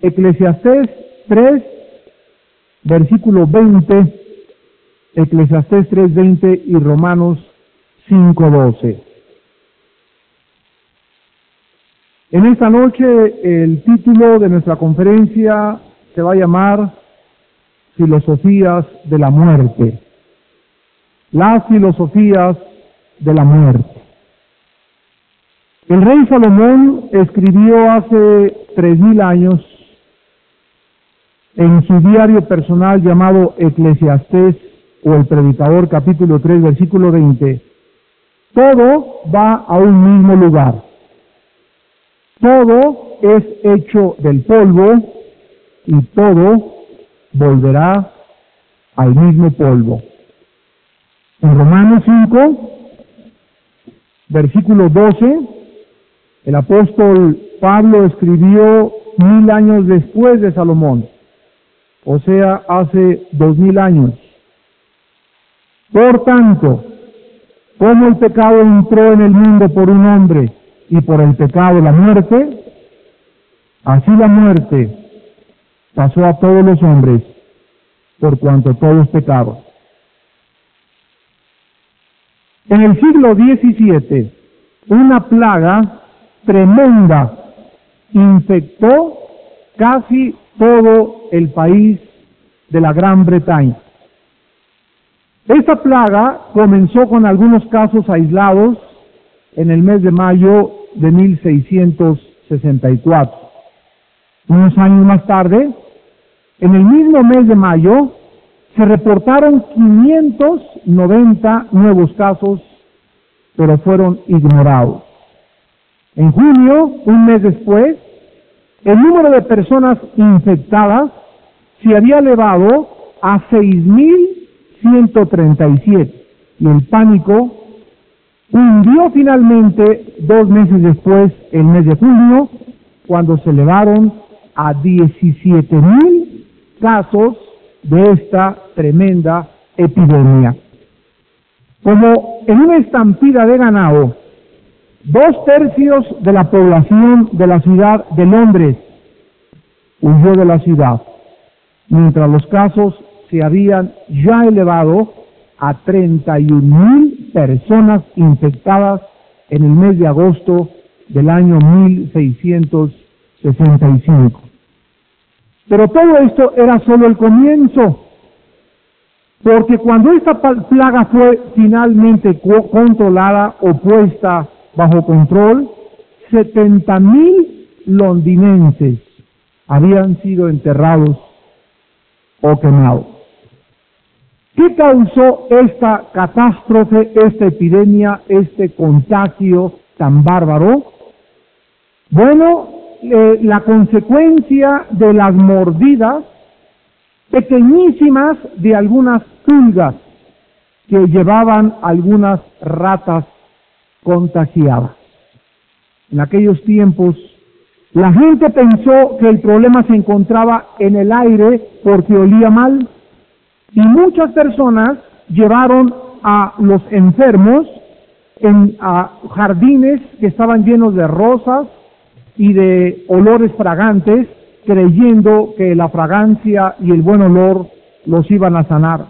Eclesiastés 3, versículo 20, Eclesiastés 3.20 y Romanos 5.12. En esta noche el título de nuestra conferencia se va a llamar Filosofías de la Muerte. Las filosofías de la muerte. El rey Salomón escribió hace tres mil años en su diario personal llamado Eclesiastés o el Predicador capítulo 3 versículo 20, todo va a un mismo lugar. Todo es hecho del polvo y todo volverá al mismo polvo. En Romanos 5, versículo 12, el apóstol Pablo escribió mil años después de Salomón, o sea, hace dos mil años. Por tanto, como el pecado entró en el mundo por un hombre y por el pecado la muerte, así la muerte pasó a todos los hombres por cuanto todos pecaron. En el siglo XVII, una plaga tremenda infectó casi todo el país de la Gran Bretaña. Esta plaga comenzó con algunos casos aislados en el mes de mayo de 1664. Unos años más tarde, en el mismo mes de mayo, se reportaron 590 nuevos casos, pero fueron ignorados. En junio, un mes después, el número de personas infectadas se había elevado a 6.000 137. Y el pánico hundió finalmente dos meses después, el mes de julio, cuando se elevaron a 17 mil casos de esta tremenda epidemia. Como en una estampida de ganado, dos tercios de la población de la ciudad de Londres huyó de la ciudad, mientras los casos se habían ya elevado a 31 mil personas infectadas en el mes de agosto del año 1665. Pero todo esto era solo el comienzo, porque cuando esta plaga fue finalmente controlada o puesta bajo control, 70 mil londinenses habían sido enterrados o quemados. ¿Qué causó esta catástrofe, esta epidemia, este contagio tan bárbaro? Bueno, eh, la consecuencia de las mordidas pequeñísimas de algunas pulgas que llevaban algunas ratas contagiadas. En aquellos tiempos, la gente pensó que el problema se encontraba en el aire porque olía mal y muchas personas llevaron a los enfermos en a jardines que estaban llenos de rosas y de olores fragantes, creyendo que la fragancia y el buen olor los iban a sanar.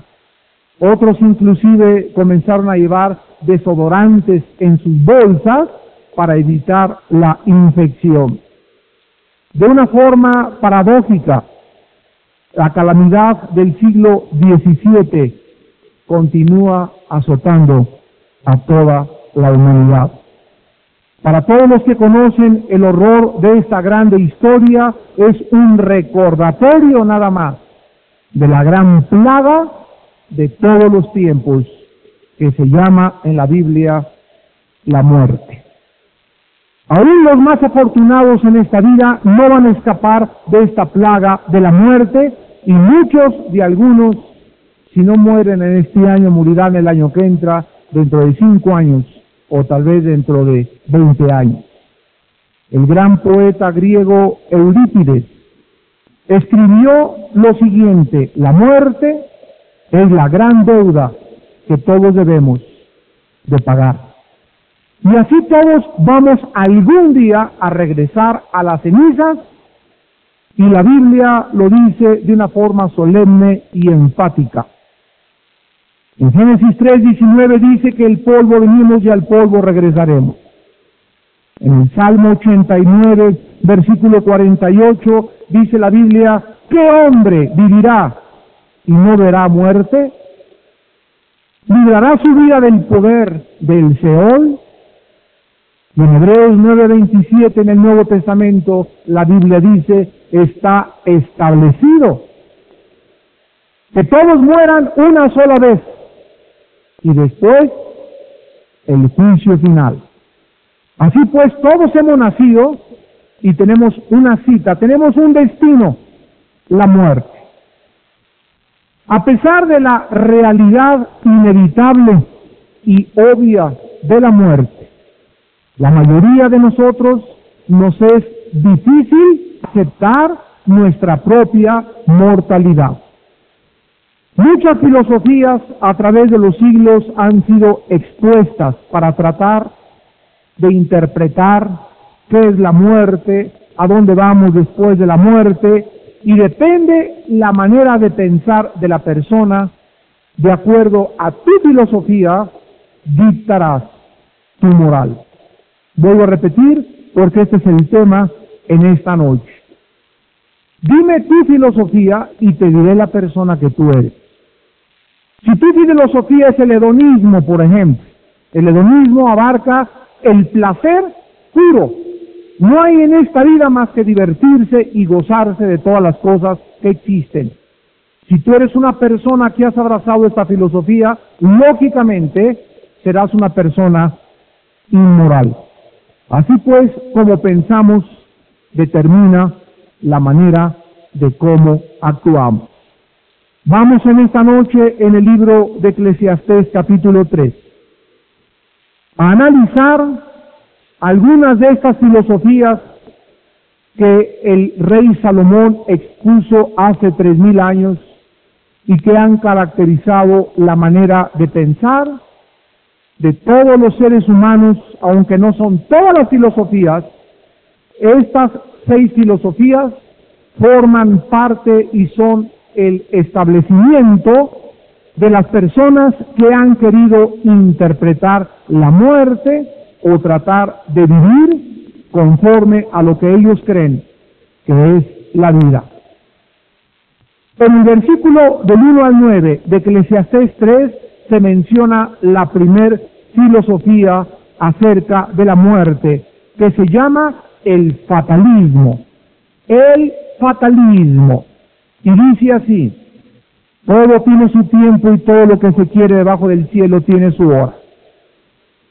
Otros inclusive comenzaron a llevar desodorantes en sus bolsas para evitar la infección. De una forma paradójica, la calamidad del siglo XVII continúa azotando a toda la humanidad. Para todos los que conocen el horror de esta grande historia, es un recordatorio nada más de la gran plaga de todos los tiempos que se llama en la Biblia la muerte. Aún los más afortunados en esta vida no van a escapar de esta plaga de la muerte y muchos de algunos, si no mueren en este año, morirán el año que entra, dentro de cinco años o tal vez dentro de veinte años. El gran poeta griego Eurípides escribió lo siguiente, la muerte es la gran deuda que todos debemos de pagar. Y así todos vamos algún día a regresar a las cenizas Y la Biblia lo dice de una forma solemne y enfática. En Génesis 3:19 dice que el polvo venimos y al polvo regresaremos. En el Salmo 89, versículo 48, dice la Biblia, ¿qué hombre vivirá y no verá muerte? ¿Librará su vida del poder del Seol? Y en Hebreos 9:27 en el Nuevo Testamento la Biblia dice, está establecido que todos mueran una sola vez y después el juicio final. Así pues, todos hemos nacido y tenemos una cita, tenemos un destino, la muerte. A pesar de la realidad inevitable y obvia de la muerte, la mayoría de nosotros nos es difícil aceptar nuestra propia mortalidad. Muchas filosofías a través de los siglos han sido expuestas para tratar de interpretar qué es la muerte, a dónde vamos después de la muerte, y depende la manera de pensar de la persona, de acuerdo a tu filosofía, dictarás tu moral. Vuelvo a repetir porque este es el tema en esta noche. Dime tu filosofía y te diré la persona que tú eres. Si tu filosofía es el hedonismo, por ejemplo, el hedonismo abarca el placer puro. No hay en esta vida más que divertirse y gozarse de todas las cosas que existen. Si tú eres una persona que has abrazado esta filosofía, lógicamente serás una persona inmoral. Así pues, como pensamos, determina la manera de cómo actuamos. Vamos en esta noche en el libro de Eclesiastés capítulo 3 a analizar algunas de estas filosofías que el rey Salomón expuso hace tres mil años y que han caracterizado la manera de pensar de todos los seres humanos, aunque no son todas las filosofías, estas seis filosofías forman parte y son el establecimiento de las personas que han querido interpretar la muerte o tratar de vivir conforme a lo que ellos creen que es la vida. En el versículo del 1 al 9 de Eclesiastés 3 se menciona la primer filosofía acerca de la muerte, que se llama el fatalismo. El fatalismo. Y dice así, todo tiene su tiempo y todo lo que se quiere debajo del cielo tiene su hora.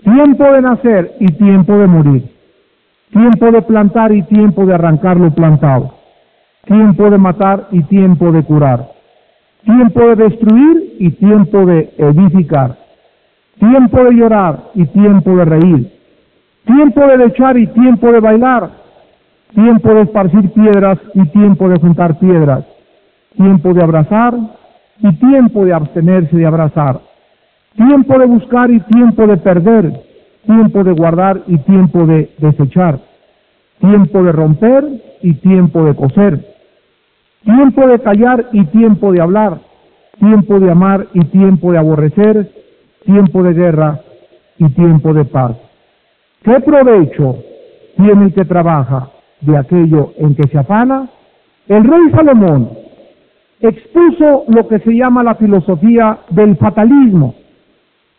Tiempo de nacer y tiempo de morir. Tiempo de plantar y tiempo de arrancar lo plantado. Tiempo de matar y tiempo de curar. Tiempo de destruir y tiempo de edificar. Tiempo de llorar y tiempo de reír. Tiempo de echar y tiempo de bailar. Tiempo de esparcir piedras y tiempo de juntar piedras tiempo de abrazar y tiempo de abstenerse de abrazar, tiempo de buscar y tiempo de perder, tiempo de guardar y tiempo de desechar, tiempo de romper y tiempo de coser, tiempo de callar y tiempo de hablar, tiempo de amar y tiempo de aborrecer, tiempo de guerra y tiempo de paz. ¿Qué provecho tiene el que trabaja de aquello en que se afana? El rey Salomón expuso lo que se llama la filosofía del fatalismo.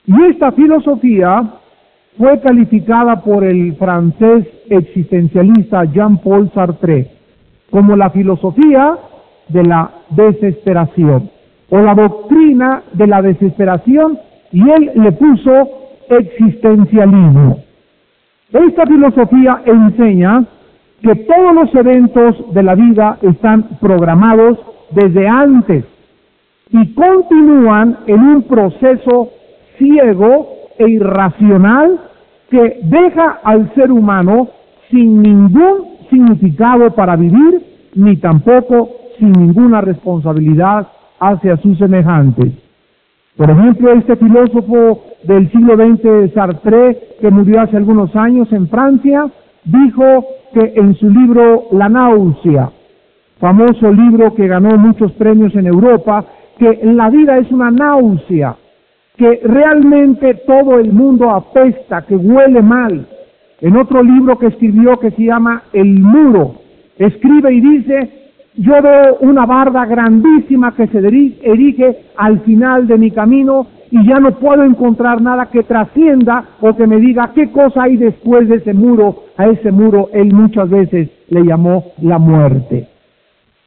Y esta filosofía fue calificada por el francés existencialista Jean-Paul Sartre como la filosofía de la desesperación o la doctrina de la desesperación y él le puso existencialismo. Esta filosofía enseña que todos los eventos de la vida están programados desde antes y continúan en un proceso ciego e irracional que deja al ser humano sin ningún significado para vivir, ni tampoco sin ninguna responsabilidad hacia sus semejantes. Por ejemplo, este filósofo del siglo XX, Sartre, que murió hace algunos años en Francia, dijo que en su libro La náusea, famoso libro que ganó muchos premios en Europa, que la vida es una náusea, que realmente todo el mundo apesta, que huele mal. En otro libro que escribió que se llama El Muro, escribe y dice, yo veo una barda grandísima que se erige al final de mi camino y ya no puedo encontrar nada que trascienda o que me diga qué cosa hay después de ese muro. A ese muro él muchas veces le llamó la muerte.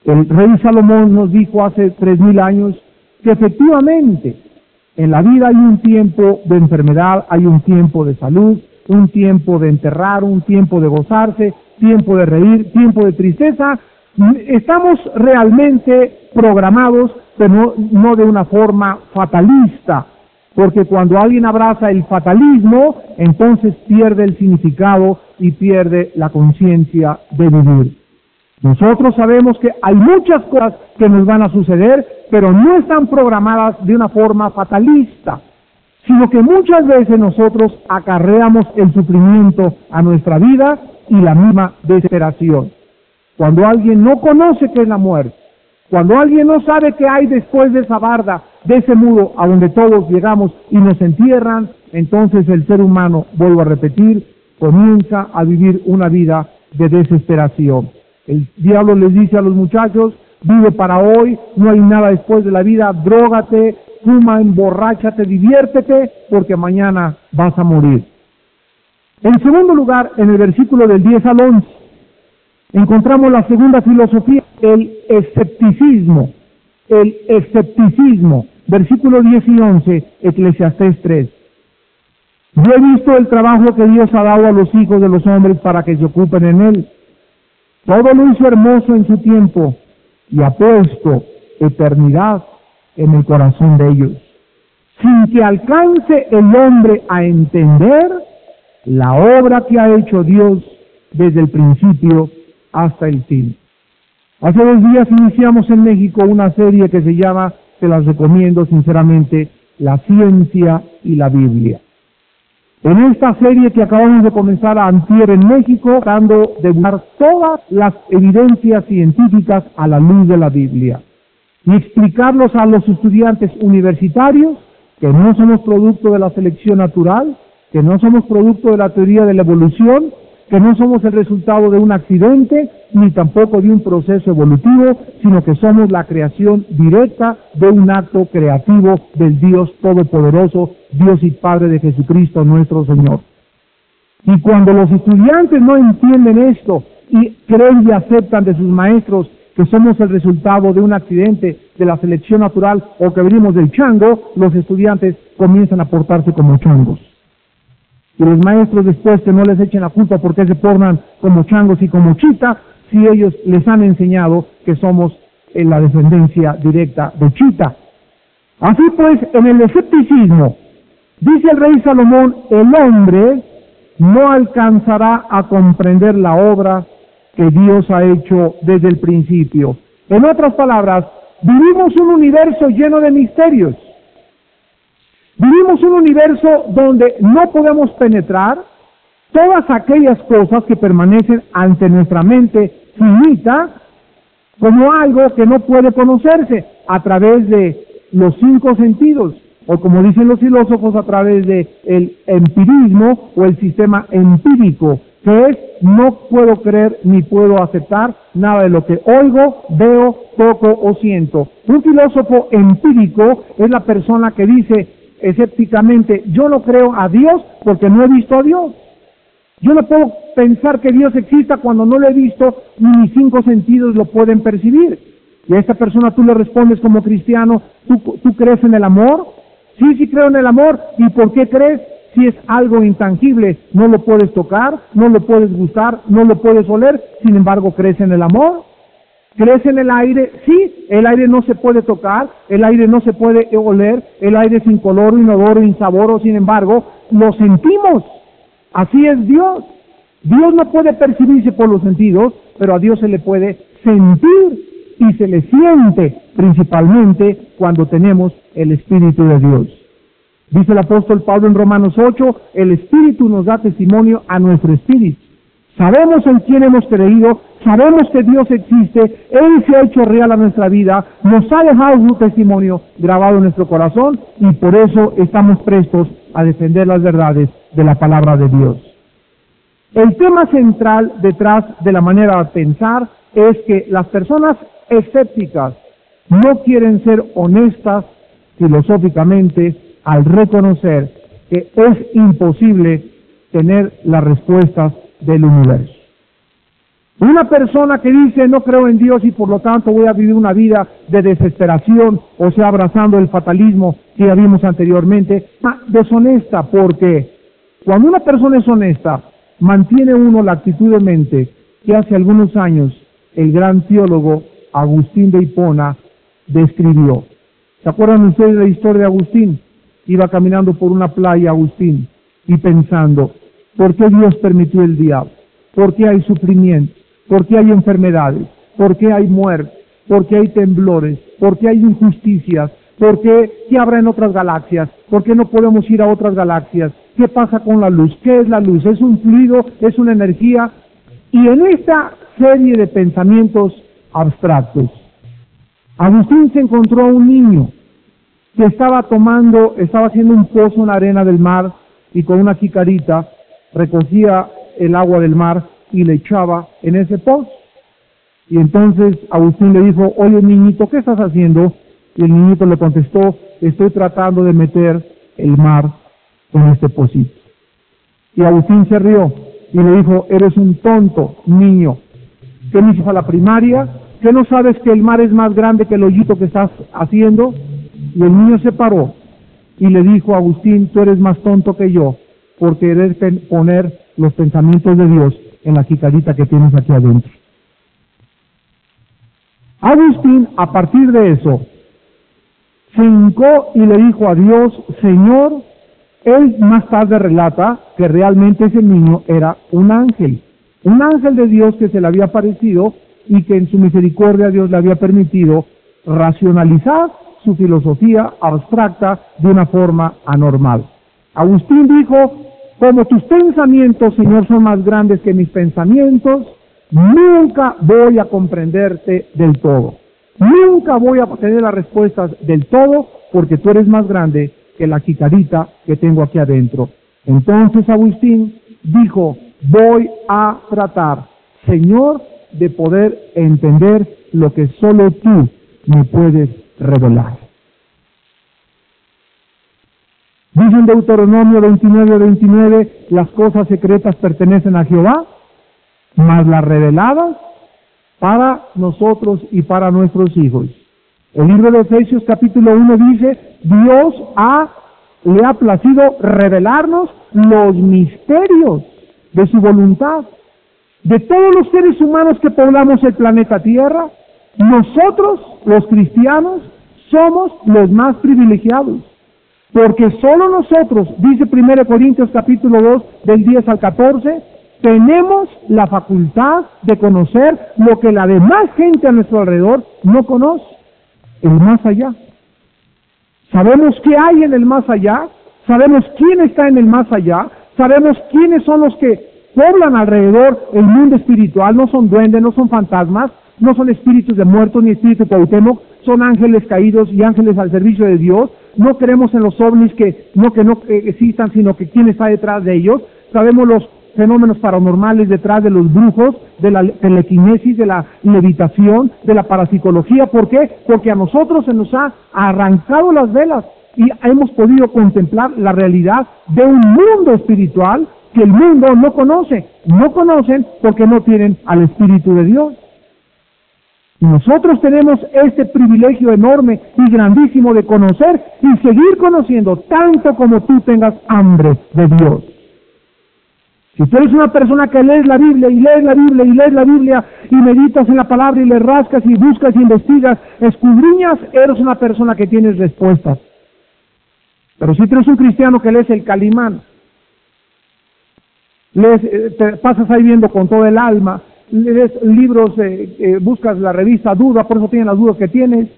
El rey Salomón nos dijo hace tres mil años que efectivamente en la vida hay un tiempo de enfermedad, hay un tiempo de salud, un tiempo de enterrar, un tiempo de gozarse, tiempo de reír, tiempo de tristeza. Estamos realmente programados, pero no, de una forma fatalista, porque cuando alguien abraza el fatalismo, entonces pierde el significado y pierde la conciencia de vivir. Nosotros sabemos que hay muchas cosas que nos van a suceder, pero no están programadas de una forma fatalista, sino que muchas veces nosotros acarreamos el sufrimiento a nuestra vida y la misma desesperación. Cuando alguien no conoce qué es la muerte, cuando alguien no sabe qué hay después de esa barda, de ese muro a donde todos llegamos y nos entierran, entonces el ser humano, vuelvo a repetir, comienza a vivir una vida de desesperación. El diablo les dice a los muchachos, vive para hoy, no hay nada después de la vida, drógate, fuma, emborráchate, diviértete, porque mañana vas a morir. En segundo lugar, en el versículo del 10 al 11, encontramos la segunda filosofía, el escepticismo. El escepticismo, versículo 10 y 11, Eclesiastés 3. Yo he visto el trabajo que Dios ha dado a los hijos de los hombres para que se ocupen en él todo lo hizo hermoso en su tiempo y ha puesto eternidad en el corazón de ellos, sin que alcance el hombre a entender la obra que ha hecho Dios desde el principio hasta el fin. Hace dos días iniciamos en México una serie que se llama, se las recomiendo sinceramente, La ciencia y la Biblia en esta serie que acabamos de comenzar a antier en México, tratando de buscar todas las evidencias científicas a la luz de la Biblia. Y explicarlos a los estudiantes universitarios que no somos producto de la selección natural, que no somos producto de la teoría de la evolución, que no somos el resultado de un accidente ni tampoco de un proceso evolutivo, sino que somos la creación directa de un acto creativo del Dios Todopoderoso, Dios y Padre de Jesucristo nuestro Señor. Y cuando los estudiantes no entienden esto y creen y aceptan de sus maestros que somos el resultado de un accidente, de la selección natural o que venimos del chango, los estudiantes comienzan a portarse como changos y los maestros después que no les echen la culpa porque se pornan como changos y como chita, si ellos les han enseñado que somos en la descendencia directa de chita. Así pues, en el escepticismo, dice el rey Salomón, el hombre no alcanzará a comprender la obra que Dios ha hecho desde el principio. En otras palabras, vivimos un universo lleno de misterios. Vivimos un universo donde no podemos penetrar todas aquellas cosas que permanecen ante nuestra mente finita como algo que no puede conocerse a través de los cinco sentidos o como dicen los filósofos a través de el empirismo o el sistema empírico que es no puedo creer ni puedo aceptar nada de lo que oigo, veo, toco o siento. Un filósofo empírico es la persona que dice escépticamente, yo no creo a Dios porque no he visto a Dios. Yo no puedo pensar que Dios exista cuando no lo he visto ni mis cinco sentidos lo pueden percibir. Y a esta persona tú le respondes como cristiano, ¿tú, ¿tú crees en el amor? Sí, sí creo en el amor. ¿Y por qué crees? Si es algo intangible, no lo puedes tocar, no lo puedes gustar, no lo puedes oler, sin embargo crees en el amor. ¿Crees en el aire? Sí, el aire no se puede tocar, el aire no se puede oler, el aire sin color, inodoro, insaboro, sin embargo, lo sentimos. Así es Dios. Dios no puede percibirse por los sentidos, pero a Dios se le puede sentir y se le siente principalmente cuando tenemos el Espíritu de Dios. Dice el apóstol Pablo en Romanos 8, el Espíritu nos da testimonio a nuestro espíritu. Sabemos en quién hemos creído, sabemos que Dios existe, Él se ha hecho real a nuestra vida, nos ha dejado su testimonio grabado en nuestro corazón y por eso estamos prestos a defender las verdades de la palabra de Dios. El tema central detrás de la manera de pensar es que las personas escépticas no quieren ser honestas filosóficamente al reconocer que es imposible tener las respuestas del universo. Una persona que dice no creo en Dios y por lo tanto voy a vivir una vida de desesperación, o sea, abrazando el fatalismo que ya vimos anteriormente, deshonesta porque cuando una persona es honesta, mantiene uno la actitud de mente que hace algunos años el gran teólogo Agustín de Hipona describió. ¿Se acuerdan ustedes de la historia de Agustín? Iba caminando por una playa Agustín y pensando, ¿por qué Dios permitió el diablo? ¿Por qué hay sufrimiento? ¿Por qué hay enfermedades? ¿Por qué hay muerte? ¿Por qué hay temblores? ¿Por qué hay injusticias? ¿Por qué? ¿Qué habrá en otras galaxias? ¿Por qué no podemos ir a otras galaxias? ¿Qué pasa con la luz? ¿Qué es la luz? ¿Es un fluido? ¿Es una energía? Y en esta serie de pensamientos abstractos, Agustín se encontró a un niño que estaba tomando, estaba haciendo un pozo en la arena del mar y con una jicarita recogía el agua del mar y le echaba en ese pozo. Y entonces Agustín le dijo, oye niñito, ¿qué estás haciendo? Y el niñito le contestó, estoy tratando de meter el mar en este pocito. Y Agustín se rió y le dijo, eres un tonto niño. ¿Qué me a la primaria? ¿Qué no sabes que el mar es más grande que el hoyito que estás haciendo? Y el niño se paró y le dijo Agustín, tú eres más tonto que yo por querer poner los pensamientos de Dios en la jicarita que tienes aquí adentro. Agustín, a partir de eso, se hincó y le dijo a Dios, Señor, él más tarde relata que realmente ese niño era un ángel, un ángel de Dios que se le había aparecido y que en su misericordia Dios le había permitido racionalizar su filosofía abstracta de una forma anormal. Agustín dijo, como tus pensamientos, Señor, son más grandes que mis pensamientos, nunca voy a comprenderte del todo. Nunca voy a tener las respuestas del todo porque tú eres más grande que la jicarita que tengo aquí adentro. Entonces Agustín dijo, voy a tratar, Señor, de poder entender lo que solo tú me puedes revelar. Dice en Deuteronomio 29, 29, las cosas secretas pertenecen a Jehová, mas las reveladas para nosotros y para nuestros hijos. El libro de Efesios capítulo 1 dice, Dios le ha placido revelarnos los misterios de su voluntad. De todos los seres humanos que poblamos el planeta Tierra, nosotros, los cristianos, somos los más privilegiados. Porque solo nosotros, dice 1 Corintios capítulo 2 del 10 al 14, tenemos la facultad de conocer lo que la demás gente a nuestro alrededor no conoce, el más allá. Sabemos qué hay en el más allá, sabemos quién está en el más allá, sabemos quiénes son los que poblan alrededor el mundo espiritual, no son duendes, no son fantasmas, no son espíritus de muertos ni espíritus de son ángeles caídos y ángeles al servicio de Dios. No creemos en los ovnis que no que no existan, sino que quién está detrás de ellos. Sabemos los fenómenos paranormales detrás de los brujos, de la telequinesis, de la levitación, de la parapsicología. ¿Por qué? Porque a nosotros se nos ha arrancado las velas y hemos podido contemplar la realidad de un mundo espiritual que el mundo no conoce. No conocen porque no tienen al Espíritu de Dios. Nosotros tenemos este privilegio enorme y grandísimo de conocer y seguir conociendo tanto como tú tengas hambre de Dios. Si tú eres una persona que lees la Biblia y lees la Biblia y lees la Biblia y meditas en la palabra y le rascas y buscas y investigas, escudriñas, eres una persona que tienes respuestas. Pero si tú eres un cristiano que lees el Calimán, lees, eh, te pasas ahí viendo con todo el alma, lees libros, eh, eh, buscas la revista Duda, por eso tienes las dudas que tienes.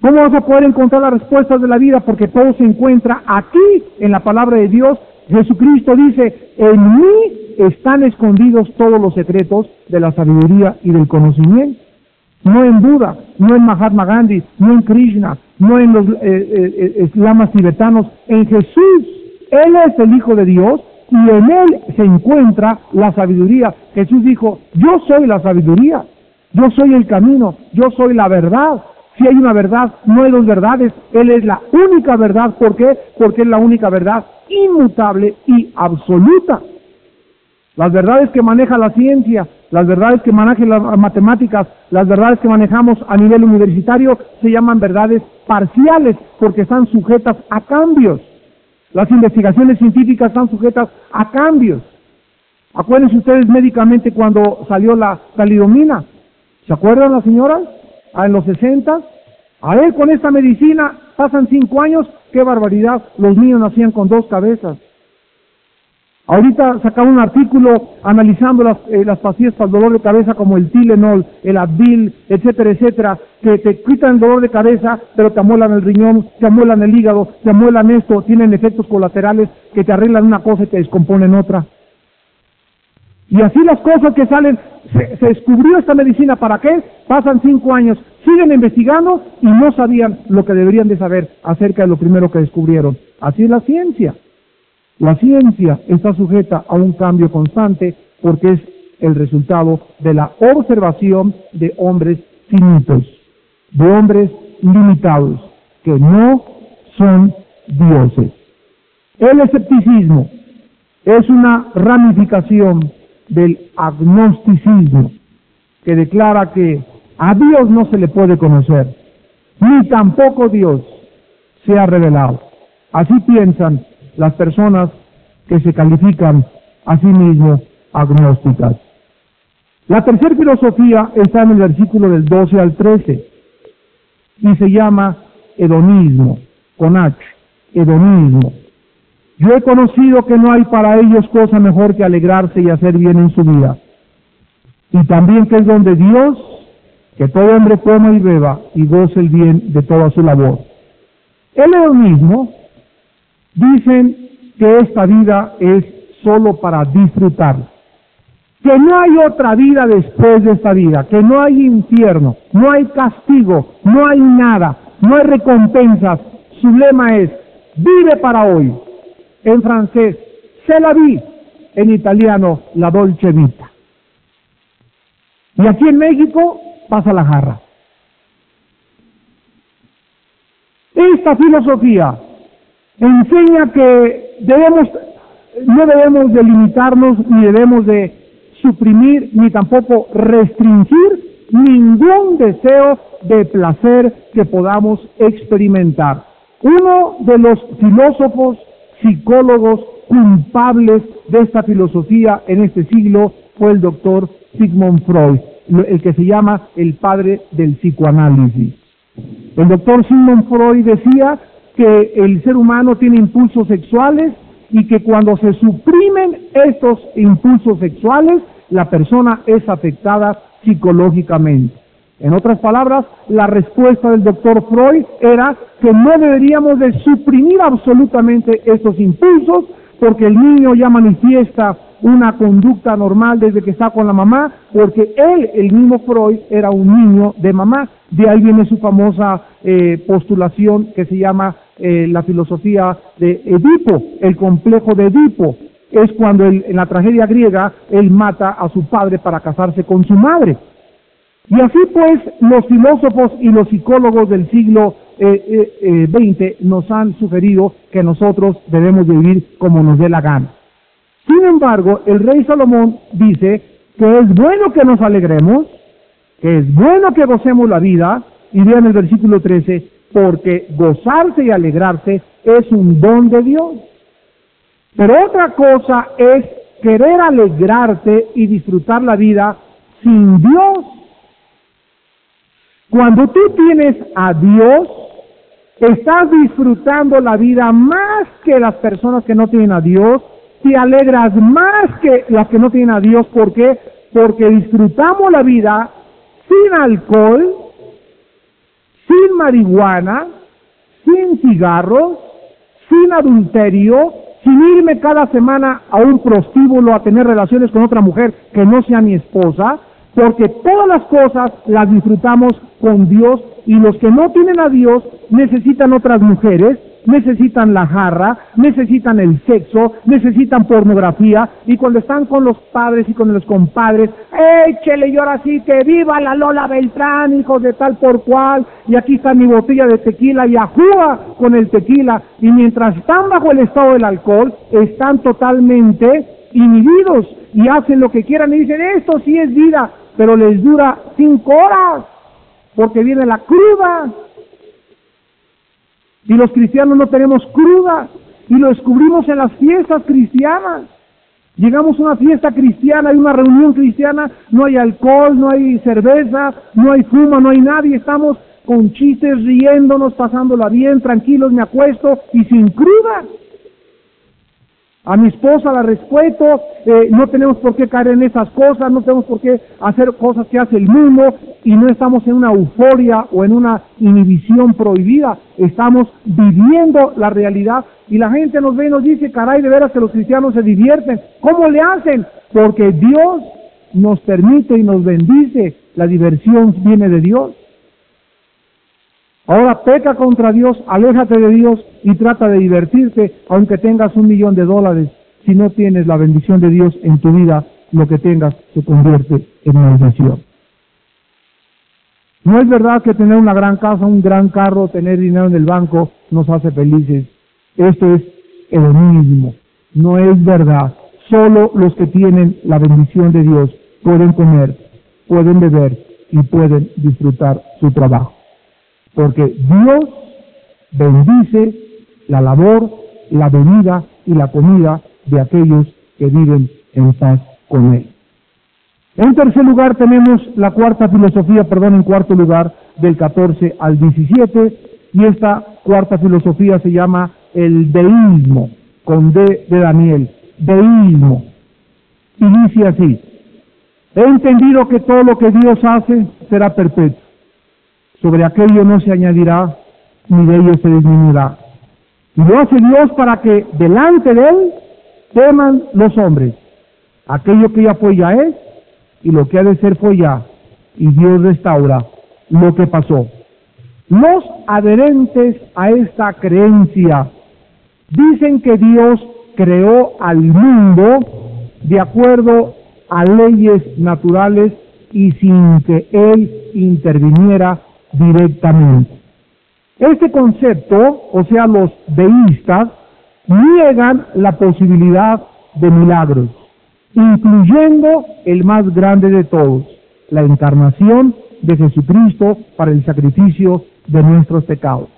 ¿Cómo vas a poder encontrar las respuestas de la vida? Porque todo se encuentra aquí en la palabra de Dios Jesucristo dice, en mí están escondidos todos los secretos de la sabiduría y del conocimiento. No en Buda, no en Mahatma Gandhi, no en Krishna, no en los eh, eh, tibetanos, en Jesús. Él es el Hijo de Dios y en Él se encuentra la sabiduría. Jesús dijo, yo soy la sabiduría, yo soy el camino, yo soy la verdad. Si hay una verdad, no hay dos verdades. Él es la única verdad. ¿Por qué? Porque es la única verdad inmutable y absoluta. Las verdades que maneja la ciencia, las verdades que manejan las matemáticas, las verdades que manejamos a nivel universitario se llaman verdades parciales porque están sujetas a cambios. Las investigaciones científicas están sujetas a cambios. Acuérdense ustedes médicamente cuando salió la talidomina. ¿Se acuerdan las señoras? Ah, en los 60. A ver, con esta medicina pasan cinco años. ¡Qué barbaridad! Los niños nacían con dos cabezas. Ahorita sacaba un artículo analizando las, eh, las pastillas para el dolor de cabeza como el Tylenol, el Advil, etcétera, etcétera, que te quitan el dolor de cabeza, pero te amuelan el riñón, te amuelan el hígado, te amuelan esto, tienen efectos colaterales que te arreglan una cosa y te descomponen otra. Y así las cosas que salen, se, se, descubrió esta medicina, ¿para qué? Pasan cinco años, siguen investigando y no sabían lo que deberían de saber acerca de lo primero que descubrieron. Así es la ciencia. La ciencia está sujeta a un cambio constante porque es el resultado de la observación de hombres finitos, de hombres limitados, que no son dioses. El escepticismo es una ramificación del agnosticismo que declara que a Dios no se le puede conocer, ni tampoco Dios se ha revelado. Así piensan las personas que se califican a sí mismos agnósticas. La tercera filosofía está en el versículo del 12 al 13 y se llama hedonismo, con H, hedonismo. Yo he conocido que no hay para ellos cosa mejor que alegrarse y hacer bien en su vida. Y también que es donde Dios, que todo hombre coma y beba y goce el bien de toda su labor. El hedonismo dicen que esta vida es solo para disfrutar, que no hay otra vida después de esta vida, que no hay infierno, no hay castigo, no hay nada, no hay recompensas. Su lema es, vive para hoy. En francés, se la vi. En italiano, la dolce vita. Y aquí en México pasa la jarra. Esta filosofía enseña que debemos, no debemos de limitarnos ni debemos de suprimir ni tampoco restringir ningún deseo de placer que podamos experimentar. Uno de los filósofos, psicólogos culpables de esta filosofía en este siglo fue el doctor Sigmund Freud, el que se llama el padre del psicoanálisis. El doctor Sigmund Freud decía que el ser humano tiene impulsos sexuales y que cuando se suprimen estos impulsos sexuales, la persona es afectada psicológicamente. En otras palabras, la respuesta del doctor Freud era que no deberíamos de suprimir absolutamente estos impulsos porque el niño ya manifiesta una conducta normal desde que está con la mamá, porque él, el mismo Freud, era un niño de mamá. De ahí viene su famosa eh, postulación que se llama eh, la filosofía de Edipo, el complejo de Edipo. Es cuando en la tragedia griega él mata a su padre para casarse con su madre. Y así pues los filósofos y los psicólogos del siglo XX eh, eh, nos han sugerido que nosotros debemos vivir como nos dé la gana. Sin embargo, el rey Salomón dice que es bueno que nos alegremos, que es bueno que gocemos la vida, y vean el versículo 13, porque gozarse y alegrarse es un don de Dios. Pero otra cosa es querer alegrarte y disfrutar la vida sin Dios. Cuando tú tienes a Dios, estás disfrutando la vida más que las personas que no tienen a Dios, te alegras más que las que no tienen a Dios. ¿Por qué? Porque disfrutamos la vida sin alcohol, sin marihuana, sin cigarros, sin adulterio, sin irme cada semana a un prostíbulo a tener relaciones con otra mujer que no sea mi esposa, porque todas las cosas las disfrutamos con Dios y los que no tienen a Dios necesitan otras mujeres, necesitan la jarra, necesitan el sexo, necesitan pornografía y cuando están con los padres y con los compadres, échele y ahora sí que viva la Lola Beltrán, hijos de tal por cual, y aquí está mi botella de tequila y ajúa con el tequila y mientras están bajo el estado del alcohol, están totalmente inhibidos y hacen lo que quieran y dicen, esto sí es vida, pero les dura cinco horas porque viene la cruda. Y los cristianos no tenemos cruda y lo descubrimos en las fiestas cristianas. Llegamos a una fiesta cristiana, hay una reunión cristiana, no hay alcohol, no hay cerveza, no hay fuma, no hay nadie, estamos con chistes, riéndonos, pasándola bien, tranquilos, me acuesto y sin cruda. A mi esposa la respeto, eh, no tenemos por qué caer en esas cosas, no tenemos por qué hacer cosas que hace el mundo y no estamos en una euforia o en una inhibición prohibida, estamos viviendo la realidad y la gente nos ve y nos dice, caray, de veras que los cristianos se divierten. ¿Cómo le hacen? Porque Dios nos permite y nos bendice, la diversión viene de Dios. Ahora peca contra Dios, aléjate de Dios y trata de divertirte, aunque tengas un millón de dólares. Si no tienes la bendición de Dios en tu vida, lo que tengas se convierte en maldición. No es verdad que tener una gran casa, un gran carro, tener dinero en el banco nos hace felices. Esto es hedonismo. No es verdad. Solo los que tienen la bendición de Dios pueden comer, pueden beber y pueden disfrutar su trabajo porque Dios bendice la labor, la bebida y la comida de aquellos que viven en paz con Él. En tercer lugar tenemos la cuarta filosofía, perdón, en cuarto lugar, del 14 al 17, y esta cuarta filosofía se llama el deísmo, con D de Daniel, deísmo. Y dice así, he entendido que todo lo que Dios hace será perpetuo sobre aquello no se añadirá, ni de ello se disminuirá. Y lo hace Dios para que delante de Él teman los hombres. Aquello que ya fue ya es, y lo que ha de ser fue ya. Y Dios restaura lo que pasó. Los adherentes a esta creencia dicen que Dios creó al mundo de acuerdo a leyes naturales y sin que Él interviniera directamente. Este concepto, o sea, los deístas, niegan la posibilidad de milagros, incluyendo el más grande de todos, la encarnación de Jesucristo para el sacrificio de nuestros pecados.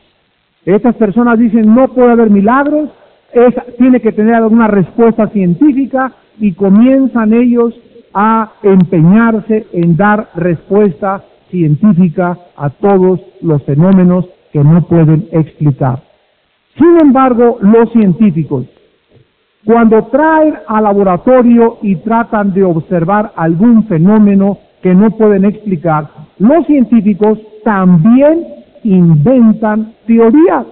Estas personas dicen no puede haber milagros, tiene que tener alguna respuesta científica y comienzan ellos a empeñarse en dar respuesta científica a todos los fenómenos que no pueden explicar. Sin embargo, los científicos, cuando traen al laboratorio y tratan de observar algún fenómeno que no pueden explicar, los científicos también inventan teorías.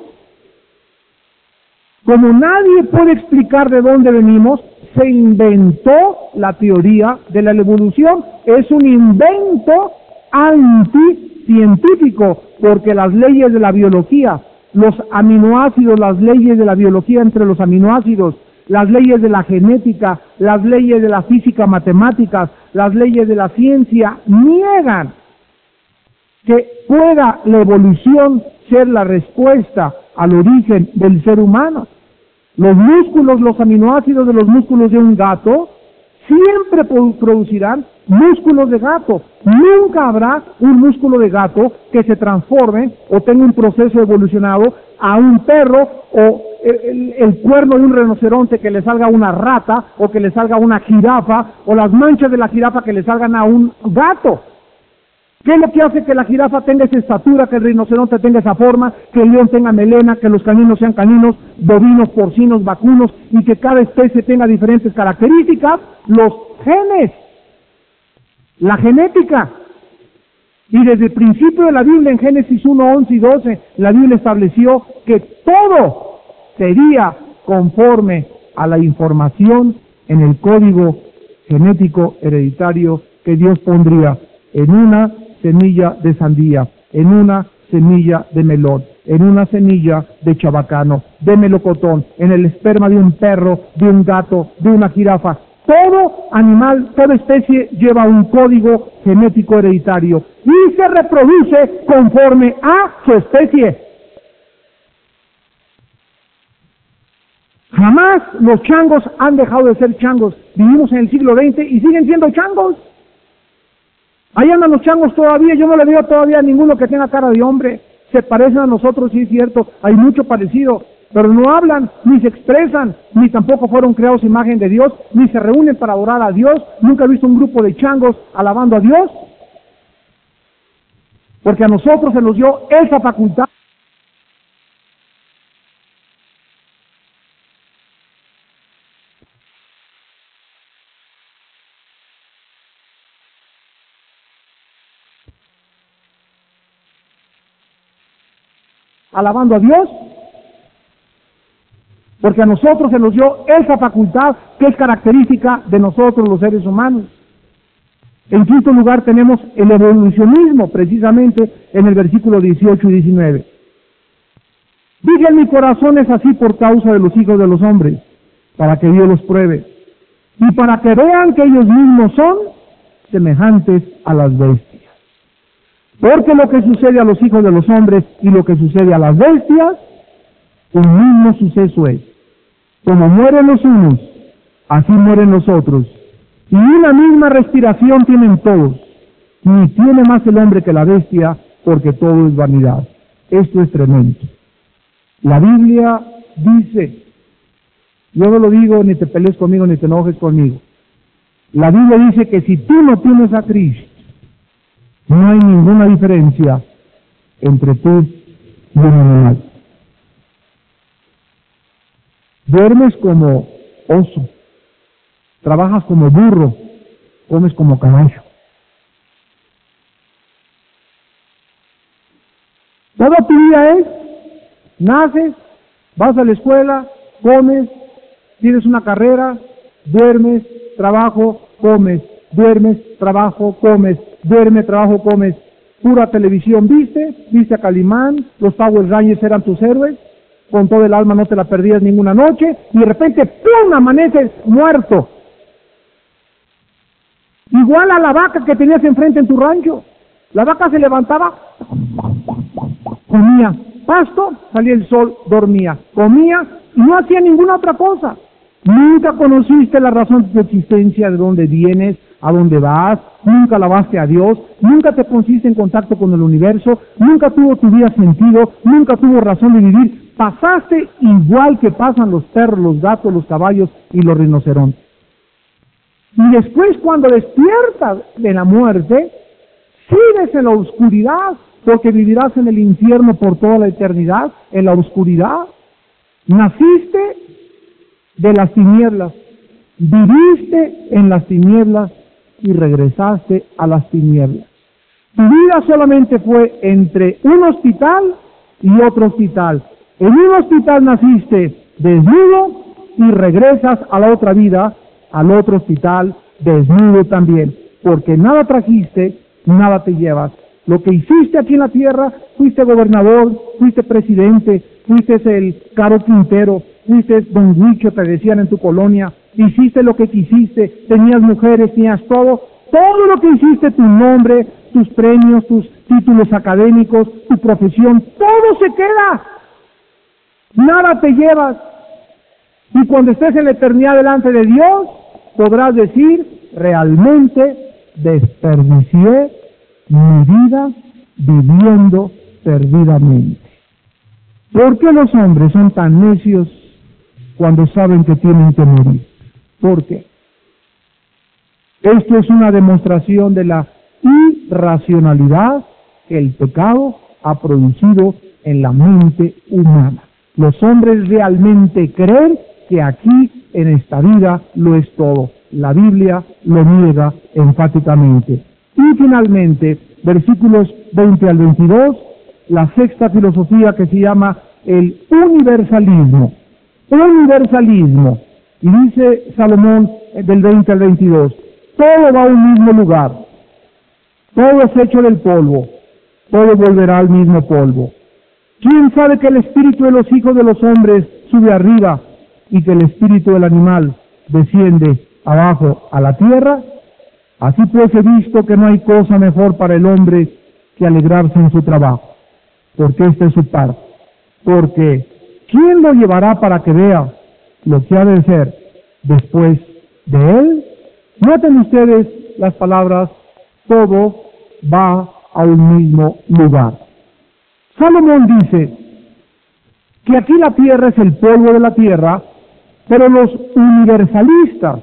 Como nadie puede explicar de dónde venimos, se inventó la teoría de la evolución. Es un invento anticientífico, porque las leyes de la biología, los aminoácidos, las leyes de la biología entre los aminoácidos, las leyes de la genética, las leyes de la física matemáticas, las leyes de la ciencia, niegan que pueda la evolución ser la respuesta al origen del ser humano. Los músculos, los aminoácidos de los músculos de un gato siempre producirán músculos de gato. Nunca habrá un músculo de gato que se transforme o tenga un proceso evolucionado a un perro o el, cuerno de un rinoceronte que le salga una rata o que le salga una jirafa o las manchas de la jirafa que le salgan a un gato. ¿Qué es lo que hace que la jirafa tenga esa estatura, que el rinoceronte tenga esa forma, que el león tenga melena, que los caninos sean caninos, bovinos, porcinos, vacunos y que cada especie tenga diferentes características? Los genes, la genética. Y desde el principio de la Biblia, en Génesis 1, 11 y 12, la Biblia estableció que todo sería conforme a la información en el código genético hereditario que Dios pondría en una semilla de sandía, en una semilla de melón, en una semilla de chabacano, de melocotón, en el esperma de un perro, de un gato, de una jirafa. Todo animal, toda especie lleva un código genético hereditario y se reproduce conforme a su especie. Jamás los changos han dejado de ser changos. Vivimos en el siglo XX y siguen siendo changos. Ahí andan los changos todavía, yo no le veo todavía a ninguno que tenga cara de hombre. Se parecen a nosotros, sí es cierto, hay mucho parecido, pero no hablan, ni se expresan, ni tampoco fueron creados imagen de Dios, ni se reúnen para adorar a Dios. Nunca he visto un grupo de changos alabando a Dios. Porque a nosotros se nos dio esa facultad. alabando a Dios, porque a nosotros se nos dio esa facultad que es característica de nosotros los seres humanos. En quinto lugar tenemos el evolucionismo, precisamente en el versículo 18 y 19. Digan mi corazón es así por causa de los hijos de los hombres, para que Dios los pruebe, y para que vean que ellos mismos son semejantes a las bestias. Porque lo que sucede a los hijos de los hombres y lo que sucede a las bestias, un mismo suceso es. Como mueren los unos, así mueren los otros. Y una misma respiración tienen todos. Ni tiene más el hombre que la bestia, porque todo es vanidad. Esto es tremendo. La Biblia dice, yo no lo digo, ni te pelees conmigo, ni te enojes conmigo. La Biblia dice que si tú no tienes a Cristo, no hay ninguna diferencia entre tú y un animal. Duermes como oso, trabajas como burro, comes como caballo. Toda tu vida es, naces, vas a la escuela, comes, tienes una carrera, duermes, trabajo, comes, duermes, trabajo, comes, duerme, trabajo, comes, pura televisión, viste, viste a Calimán, los Power Rangers eran tus héroes, con todo el alma no te la perdías ninguna noche, y de repente, ¡pum!, amaneces muerto. Igual a la vaca que tenías enfrente en tu rancho. La vaca se levantaba, comía pasto, salía el sol, dormía, comía y no hacía ninguna otra cosa. Nunca conociste la razón de tu existencia, de dónde vienes, a dónde vas, nunca alabaste a Dios, nunca te pusiste en contacto con el universo, nunca tuvo tu vida sentido, nunca tuvo razón de vivir. Pasaste igual que pasan los perros, los gatos, los caballos y los rinocerontes. Y después cuando despiertas de la muerte, sigues en la oscuridad, porque vivirás en el infierno por toda la eternidad, en la oscuridad. Naciste de las tinieblas, viviste en las tinieblas y regresaste a las tinieblas. Tu vida solamente fue entre un hospital y otro hospital. En un hospital naciste desnudo y regresas a la otra vida, al otro hospital desnudo también, porque nada trajiste, nada te llevas. Lo que hiciste aquí en la tierra, fuiste gobernador, fuiste presidente, fuiste el caro Quintero, fuiste don Huicho, te decían en tu colonia, hiciste lo que quisiste, tenías mujeres, tenías todo, todo lo que hiciste, tu nombre, tus premios, tus títulos académicos, tu profesión, todo se queda. Nada te llevas. Y cuando estés en la eternidad delante de Dios, podrás decir, realmente desperdicié mi vida viviendo perdidamente. ¿Por qué los hombres son tan necios cuando saben que tienen que morir? ¿Por qué? Esto es una demostración de la irracionalidad que el pecado ha producido en la mente humana. Los hombres realmente creen que aquí en esta vida lo es todo. La Biblia lo niega enfáticamente. Y finalmente, versículos 20 al 22, la sexta filosofía que se llama el universalismo. Universalismo Y dice Salomón eh, del 20 al 22, todo va a un mismo lugar, todo es hecho del polvo, todo volverá al mismo polvo. ¿Quién sabe que el espíritu de los hijos de los hombres sube arriba y que el espíritu del animal desciende abajo a la tierra? Así pues he visto que no hay cosa mejor para el hombre que alegrarse en su trabajo, porque esta es su parte. Porque ¿quién lo llevará para que vea lo que ha de ser después de él? Noten ustedes las palabras, todo va a un mismo lugar. Salomón dice que aquí la tierra es el polvo de la tierra, pero los universalistas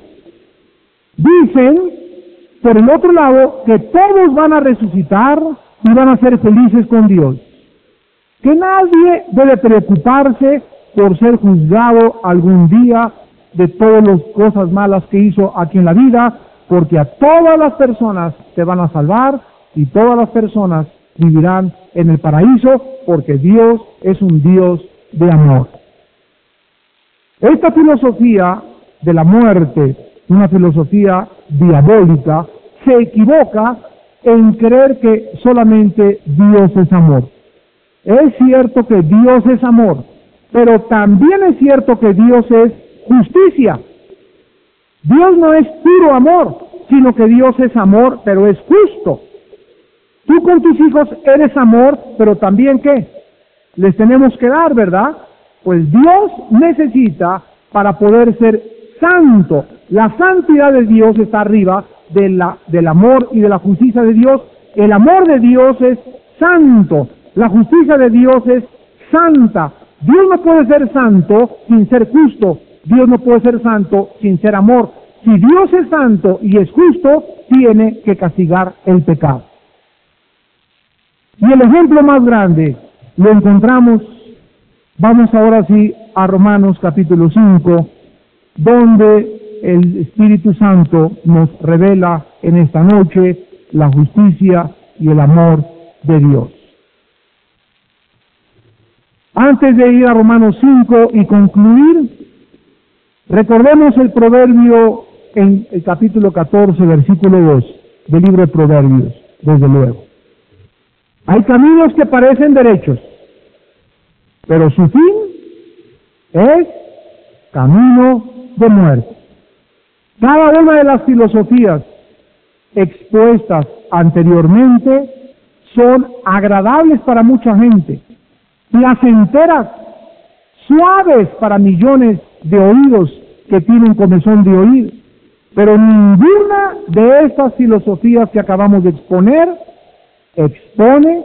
dicen, por el otro lado, que todos van a resucitar y van a ser felices con Dios. Que nadie debe preocuparse por ser juzgado algún día de todas las cosas malas que hizo aquí en la vida, porque a todas las personas te van a salvar y todas las personas vivirán en el paraíso, porque Dios es un Dios de amor. Esta filosofía de la muerte, una filosofía diabólica, se equivoca en creer que solamente Dios es amor. Es cierto que Dios es amor, pero también es cierto que Dios es justicia. Dios no es puro amor, sino que Dios es amor, pero es justo. Tú con tus hijos eres amor, pero también qué? Les tenemos que dar, ¿verdad? Pues Dios necesita para poder ser santo. La santidad de Dios está arriba de la, del amor y de la justicia de Dios. El amor de Dios es santo. La justicia de Dios es santa. Dios no puede ser santo sin ser justo. Dios no puede ser santo sin ser amor. Si Dios es santo y es justo, tiene que castigar el pecado. Y el ejemplo más grande lo encontramos, vamos ahora sí a Romanos capítulo 5, donde el Espíritu Santo nos revela en esta noche la justicia y el amor de Dios. Antes de ir a Romanos 5 y concluir, recordemos el proverbio en el capítulo 14, versículo 2 del libro de Proverbios, desde luego. Hay caminos que parecen derechos, pero su fin es camino de muerte. Cada una de las filosofías expuestas anteriormente son agradables para mucha gente, placenteras, suaves para millones de oídos que tienen comezón de oír, pero ninguna de estas filosofías que acabamos de exponer expone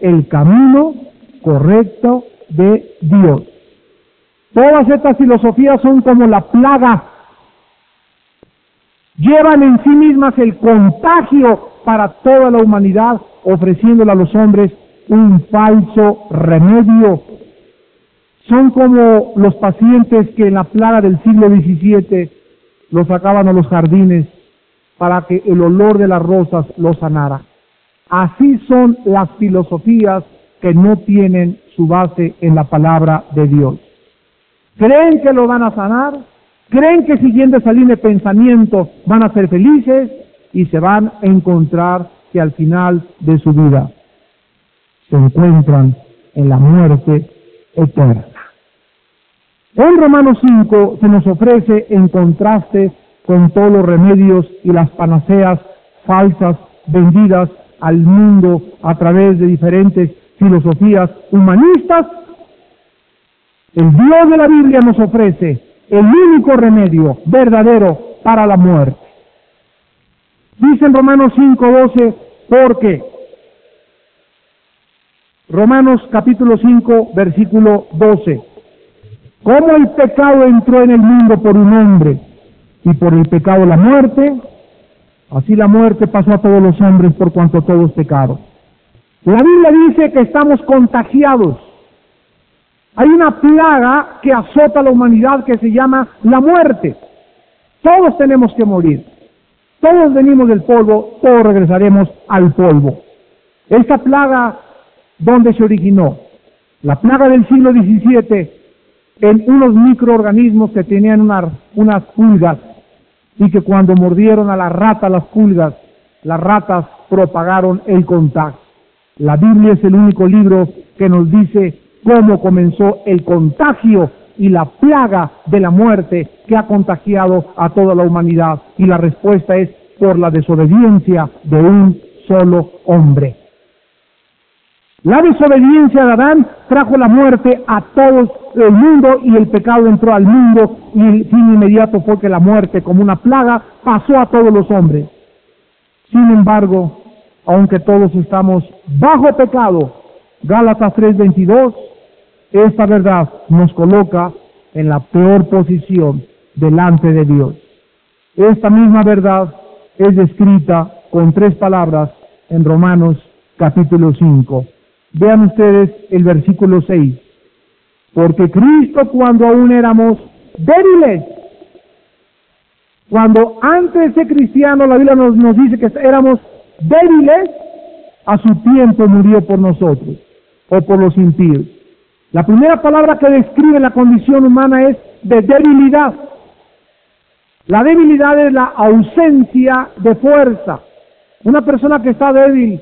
el camino correcto de Dios. Todas estas filosofías son como la plaga. Llevan en sí mismas el contagio para toda la humanidad, ofreciéndole a los hombres un falso remedio. Son como los pacientes que en la plaga del siglo XVII los sacaban a los jardines para que el olor de las rosas los sanara. Así son las filosofías que no tienen su base en la palabra de Dios. Creen que lo van a sanar, creen que siguiendo esa línea de pensamiento van a ser felices y se van a encontrar que al final de su vida se encuentran en la muerte eterna. En Romanos 5 se nos ofrece en contraste con todos los remedios y las panaceas falsas vendidas al mundo a través de diferentes filosofías humanistas, el Dios de la Biblia nos ofrece el único remedio verdadero para la muerte. Dice en Romanos 5:12, porque Romanos capítulo 5, versículo 12, como el pecado entró en el mundo por un hombre y por el pecado la muerte, Así la muerte pasó a todos los hombres por cuanto todos pecaron. La Biblia dice que estamos contagiados. Hay una plaga que azota a la humanidad que se llama la muerte. Todos tenemos que morir. Todos venimos del polvo, todos regresaremos al polvo. Esta plaga, ¿dónde se originó? La plaga del siglo XVII en unos microorganismos que tenían unas pulgas y que cuando mordieron a la rata las pulgas, las ratas propagaron el contagio. La Biblia es el único libro que nos dice cómo comenzó el contagio y la plaga de la muerte que ha contagiado a toda la humanidad. Y la respuesta es por la desobediencia de un solo hombre. La desobediencia de Adán trajo la muerte a todo el mundo y el pecado entró al mundo y el fin inmediato fue que la muerte como una plaga pasó a todos los hombres. Sin embargo, aunque todos estamos bajo pecado, Gálatas 3:22, esta verdad nos coloca en la peor posición delante de Dios. Esta misma verdad es descrita con tres palabras en Romanos capítulo 5. Vean ustedes el versículo 6. Porque Cristo cuando aún éramos débiles, cuando antes de cristiano la Biblia nos, nos dice que éramos débiles, a su tiempo murió por nosotros o por los impíos. La primera palabra que describe la condición humana es de debilidad. La debilidad es la ausencia de fuerza. Una persona que está débil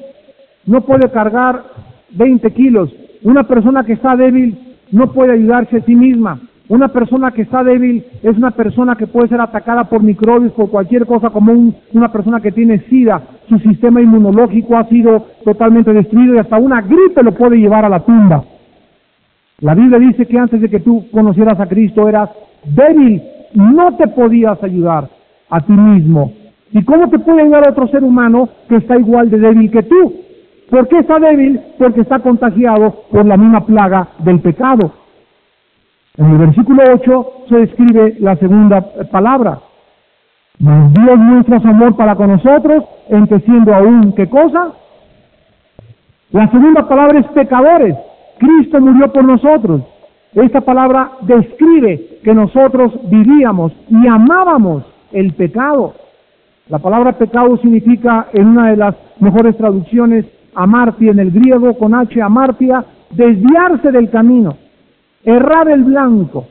no puede cargar 20 kilos. Una persona que está débil no puede ayudarse a sí misma. Una persona que está débil es una persona que puede ser atacada por microbios, por cualquier cosa, como una persona que tiene sida. Su sistema inmunológico ha sido totalmente destruido y hasta una gripe lo puede llevar a la tumba. La Biblia dice que antes de que tú conocieras a Cristo eras débil, no te podías ayudar a ti mismo. ¿Y cómo te puede ayudar otro ser humano que está igual de débil que tú? ¿Por qué está débil? Porque está contagiado por la misma plaga del pecado. En el versículo 8 se describe la segunda palabra. Dios muestra su amor para con nosotros, siendo aún, ¿qué cosa? La segunda palabra es pecadores. Cristo murió por nosotros. Esta palabra describe que nosotros vivíamos y amábamos el pecado. La palabra pecado significa, en una de las mejores traducciones, amartia en el griego, con H amartia, desviarse del camino, errar el blanco.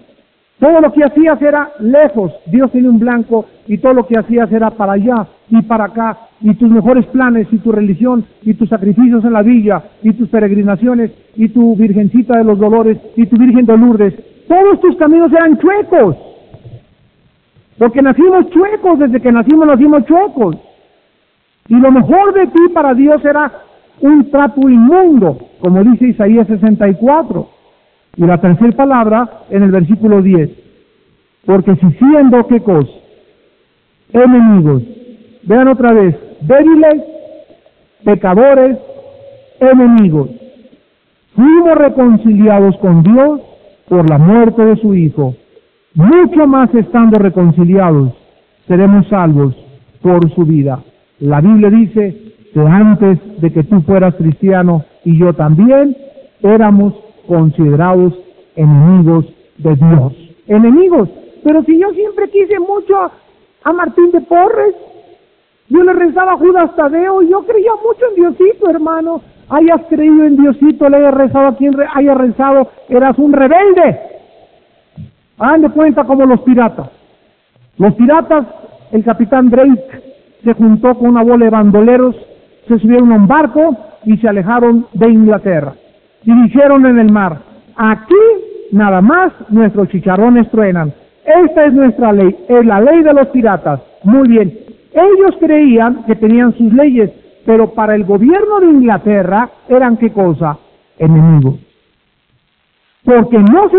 Todo lo que hacías era lejos, Dios tiene un blanco y todo lo que hacías era para allá y para acá, y tus mejores planes y tu religión y tus sacrificios en la villa y tus peregrinaciones y tu Virgencita de los Dolores y tu Virgen de Lourdes, todos tus caminos eran chuecos. Porque nacimos chuecos, desde que nacimos nacimos chuecos. Y lo mejor de ti para Dios era un trapo inmundo, como dice Isaías 64. Y la tercera palabra en el versículo 10. Porque si siendo qué enemigos, vean otra vez, débiles, pecadores, enemigos, fuimos reconciliados con Dios por la muerte de su Hijo, mucho más estando reconciliados, seremos salvos por su vida. La Biblia dice, que antes de que tú fueras cristiano y yo también, éramos considerados enemigos de Dios. Enemigos. Pero si yo siempre quise mucho a, Martín de Porres, yo le rezaba a Judas Tadeo yo creía mucho en Diosito, hermano. Hayas creído en Diosito, le hayas rezado a quien haya rezado, eras un rebelde. Hagan de cuenta como los piratas. Los piratas, el capitán Drake se juntó con una bola de bandoleros se subieron a un barco y se alejaron de Inglaterra. Y dijeron en el mar, aquí nada más nuestros chicharrones truenan. Esta es nuestra ley, es la ley de los piratas. Muy bien. Ellos creían que tenían sus leyes, pero para el gobierno de Inglaterra eran qué cosa? Enemigos. Porque no se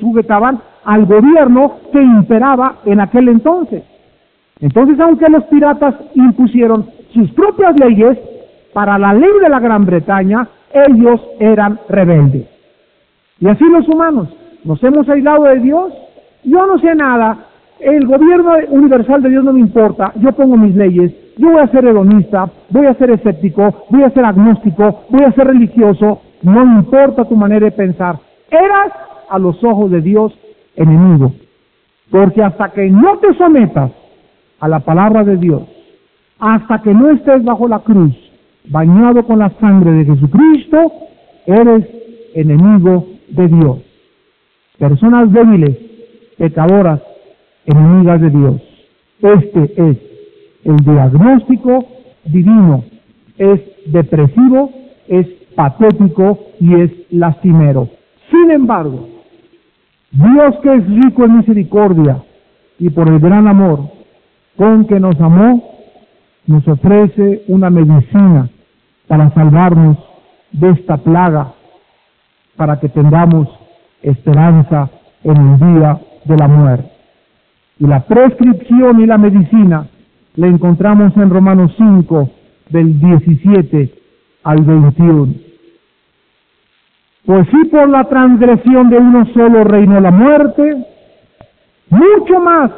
sujetaban al gobierno que imperaba en aquel entonces. Entonces, aunque los piratas impusieron sus propias leyes, para la ley de la Gran Bretaña, ellos eran rebeldes. Y así los humanos, nos hemos aislado de Dios, yo no sé nada, el gobierno universal de Dios no me importa, yo pongo mis leyes, yo voy a ser hedonista, voy a ser escéptico, voy a ser agnóstico, voy a ser religioso, no importa tu manera de pensar. Eras a los ojos de Dios enemigo. Porque hasta que no te sometas a la palabra de Dios, hasta que no estés bajo la cruz, bañado con la sangre de Jesucristo, eres enemigo de Dios. personas débiles, pecadoras, enemigas de Dios. Este es el diagnóstico divino. Es depresivo, es patético y es lastimero. Sin embargo, Dios que es rico en misericordia y por el gran amor con que nos amó, nos ofrece una medicina para salvarnos de esta plaga, para que tengamos esperanza en el día de la muerte. Y la prescripción y la medicina la encontramos en Romanos 5, del 17 al 21. Pues si por la transgresión de uno solo reinó la muerte, mucho más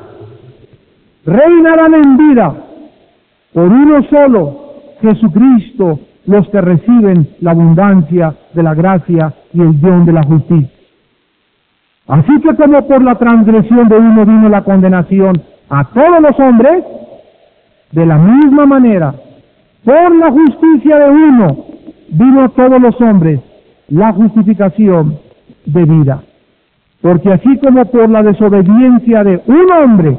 reinarán en vida por uno solo, Jesucristo, los que reciben la abundancia de la gracia y el don de la justicia. Así que como por la transgresión de uno vino la condenación a todos los hombres, de la misma manera, por la justicia de uno vino a todos los hombres la justificación de vida. Porque así como por la desobediencia de un hombre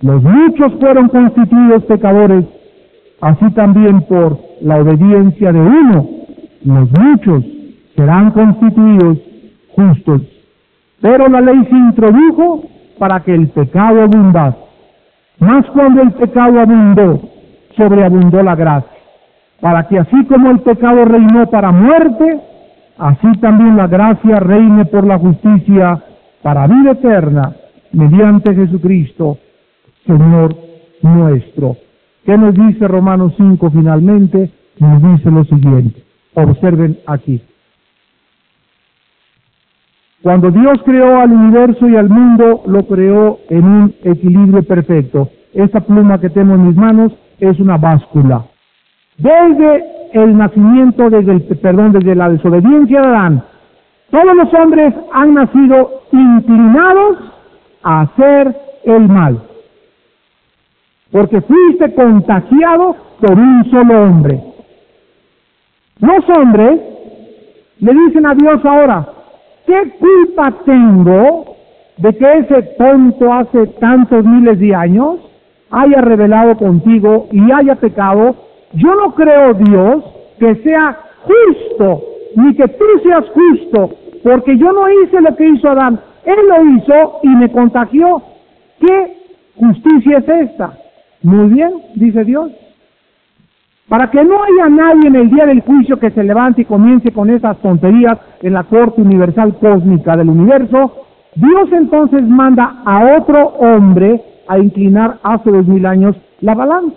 los muchos fueron constituidos pecadores, así también por la obediencia de uno los muchos serán constituidos justos. Pero la ley se introdujo para que el pecado abundase. Más cuando el pecado abundó, sobreabundó la gracia, para que así como el pecado reinó para muerte, así también la gracia reine por la justicia para vida eterna, mediante Jesucristo, Señor nuestro. ¿Qué nos dice Romanos 5 finalmente? Nos dice lo siguiente. Observen aquí. Cuando Dios creó al universo y al mundo, lo creó en un equilibrio perfecto. Esta pluma que tengo en mis manos es una báscula. Desde el nacimiento, desde el, perdón, desde la desobediencia de Adán, todos los hombres han nacido inclinados a hacer el mal. Porque fuiste contagiado por un solo hombre. Los hombres le dicen a Dios ahora, ¿qué culpa tengo de que ese tonto hace tantos miles de años haya revelado contigo y haya pecado? Yo no creo, Dios, que sea justo, ni que tú seas justo, porque yo no hice lo que hizo Adán. Él lo hizo y me contagió. ¿Qué justicia es esta? Muy bien, dice Dios. Para que no haya nadie en el día del juicio que se levante y comience con esas tonterías en la corte universal cósmica del universo, Dios entonces manda a otro hombre a inclinar hace dos mil años la balanza.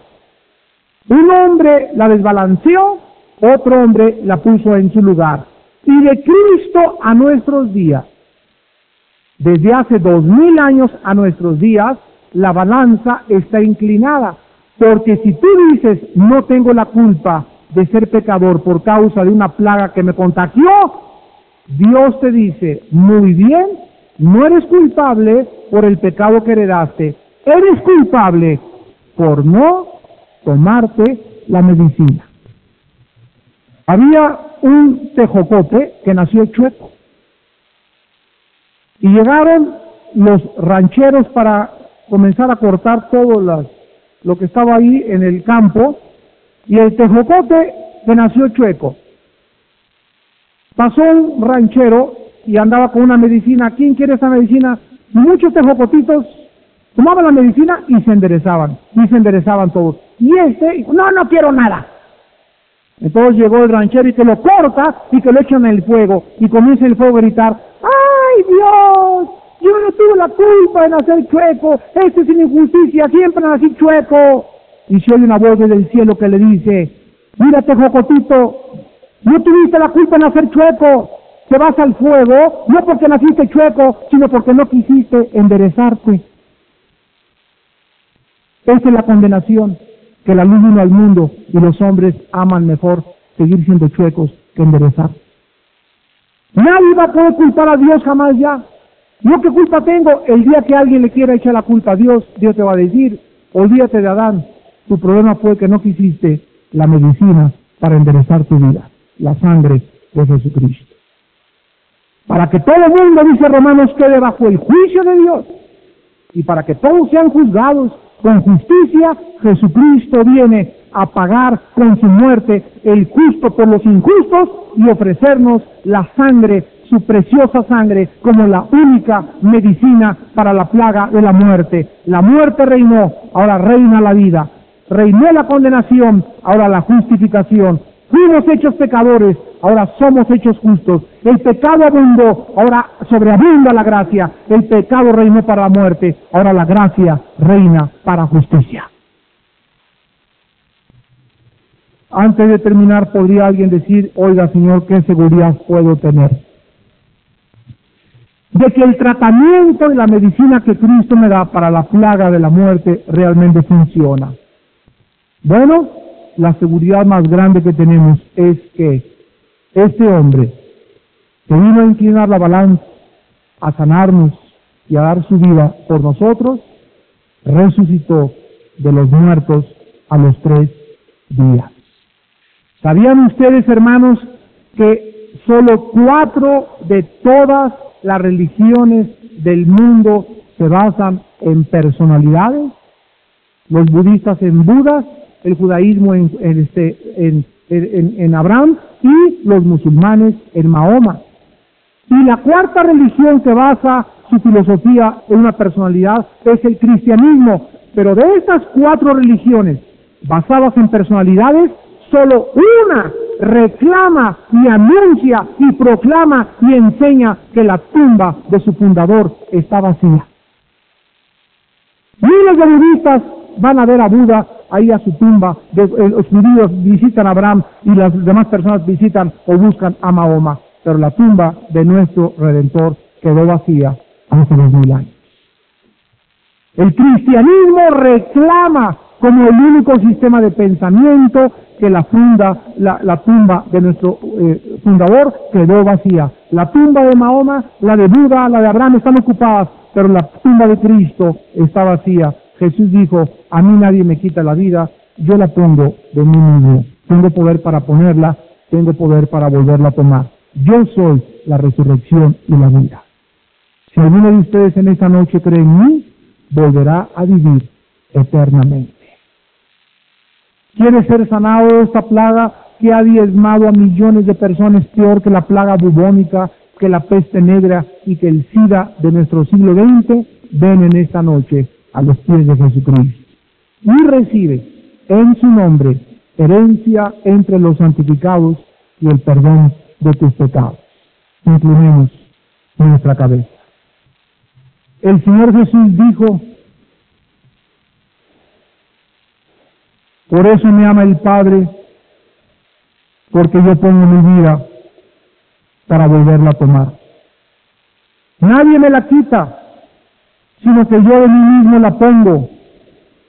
Un hombre la desbalanceó, otro hombre la puso en su lugar. Y de Cristo a nuestros días, desde hace dos mil años a nuestros días, la balanza está inclinada. Porque si tú dices, no tengo la culpa de ser pecador por causa de una plaga que me contagió, Dios te dice, muy bien, no eres culpable por el pecado que heredaste, eres culpable por no tomarte la medicina. Había un tejocote que nació chueco y llegaron los rancheros para comenzar a cortar todo lo que estaba ahí en el campo y el tejocote que nació chueco. Pasó un ranchero y andaba con una medicina. ¿Quién quiere esa medicina? Muchos tejocotitos tomaban la medicina y se enderezaban. Y se enderezaban todos. Y este, no, no quiero nada. Entonces llegó el ranchero y que lo corta y que lo echan en el fuego. Y comienza el fuego a gritar. Yo no tuve la culpa de nacer chueco. Esto es injusticia. Siempre nací chueco. Y se oye una voz desde el cielo que le dice, mírate Jocotito, no tuviste la culpa de nacer chueco. Te vas al fuego, no porque naciste chueco, sino porque no quisiste enderezarte. Esa es la condenación, que la luz vino al mundo y los hombres aman mejor seguir siendo chuecos que enderezar. Nadie va a poder culpar a Dios jamás ya. ¿Yo qué culpa tengo? El día que alguien le quiera echar la culpa a Dios, Dios te va a decir, olvídate de Adán, tu problema fue que no quisiste la medicina para enderezar tu vida, la sangre de Jesucristo. para que todo el mundo, dice Romanos, quede bajo el juicio de Dios y para que todos sean juzgados con justicia, Jesucristo viene a pagar con su muerte el justo por los injustos y ofrecernos la sangre, su preciosa sangre, como la única medicina para la plaga de la muerte. La muerte reinó, ahora reina la vida. Reinó la condenación, ahora la justificación. Fuimos hechos pecadores, ahora somos hechos justos. El pecado abundó, ahora sobreabunda la gracia. El pecado reinó para la muerte, ahora la gracia reina para justicia. Antes de terminar, podría alguien decir, oiga Señor, ¿qué seguridad puedo tener? De que el tratamiento y la medicina que Cristo me da para la plaga de la muerte realmente funciona. Bueno, la seguridad más grande que tenemos es que este hombre que vino a inclinar la balanza, a sanarnos y a dar su vida por nosotros, resucitó de los muertos a los tres días. ¿Sabían ustedes, hermanos, que solo cuatro de todas las religiones del mundo se basan en personalidades? Los budistas en Budas, el judaísmo en, este, en, en Abraham y los musulmanes en Mahoma. Y la cuarta religión que basa su filosofía en una personalidad es el cristianismo. Pero de estas cuatro religiones basadas en personalidades, solo una reclama y anuncia y proclama y enseña que la tumba de su fundador está vacía. Miles de budistas van a ver a Buda ahí a su tumba, eh, los judíos visitan a Abraham y las demás personas visitan o buscan a Mahoma, pero la tumba de nuestro Redentor quedó vacía hace dos mil años. El cristianismo reclama como el único sistema de pensamiento que la, funda, la, tumba de nuestro eh, fundador quedó vacía. La tumba de Mahoma, la de Buda, la de Abraham están ocupadas, pero la tumba de Cristo está vacía. Jesús dijo, a mí nadie me quita la vida, yo la pongo de mí mismo. Tengo poder para ponerla, tengo poder para volverla a tomar. Yo soy la resurrección y la vida. Si alguno de ustedes en esta noche cree en mí, volverá a vivir eternamente. ¿Quiere ser sanado de esta plaga que ha diezmado a millones de personas peor que la plaga bubónica, que la peste negra y que el SIDA de nuestro siglo XX? Ven en esta noche a los pies de Jesucristo y recibe en su nombre herencia entre los santificados y el perdón de tus pecados. Inclinemos nuestra cabeza. El Señor Jesús dijo, por eso me ama el Padre, porque yo pongo mi vida para volverla a tomar. Nadie me la quita, sino que yo de mí mismo la pongo.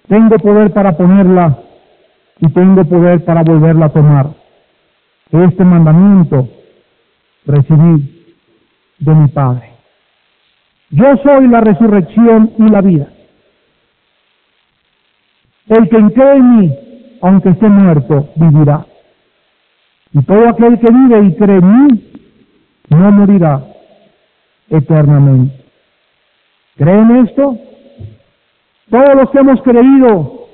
Tengo poder para ponerla y tengo poder para volverla a tomar. Este mandamiento recibí de mi Padre. Yo soy la resurrección y la vida. El que cree en mí, aunque esté muerto, vivirá. Y todo aquel que vive y cree en mí, no morirá eternamente. ¿Creen esto? Todos los que hemos creído,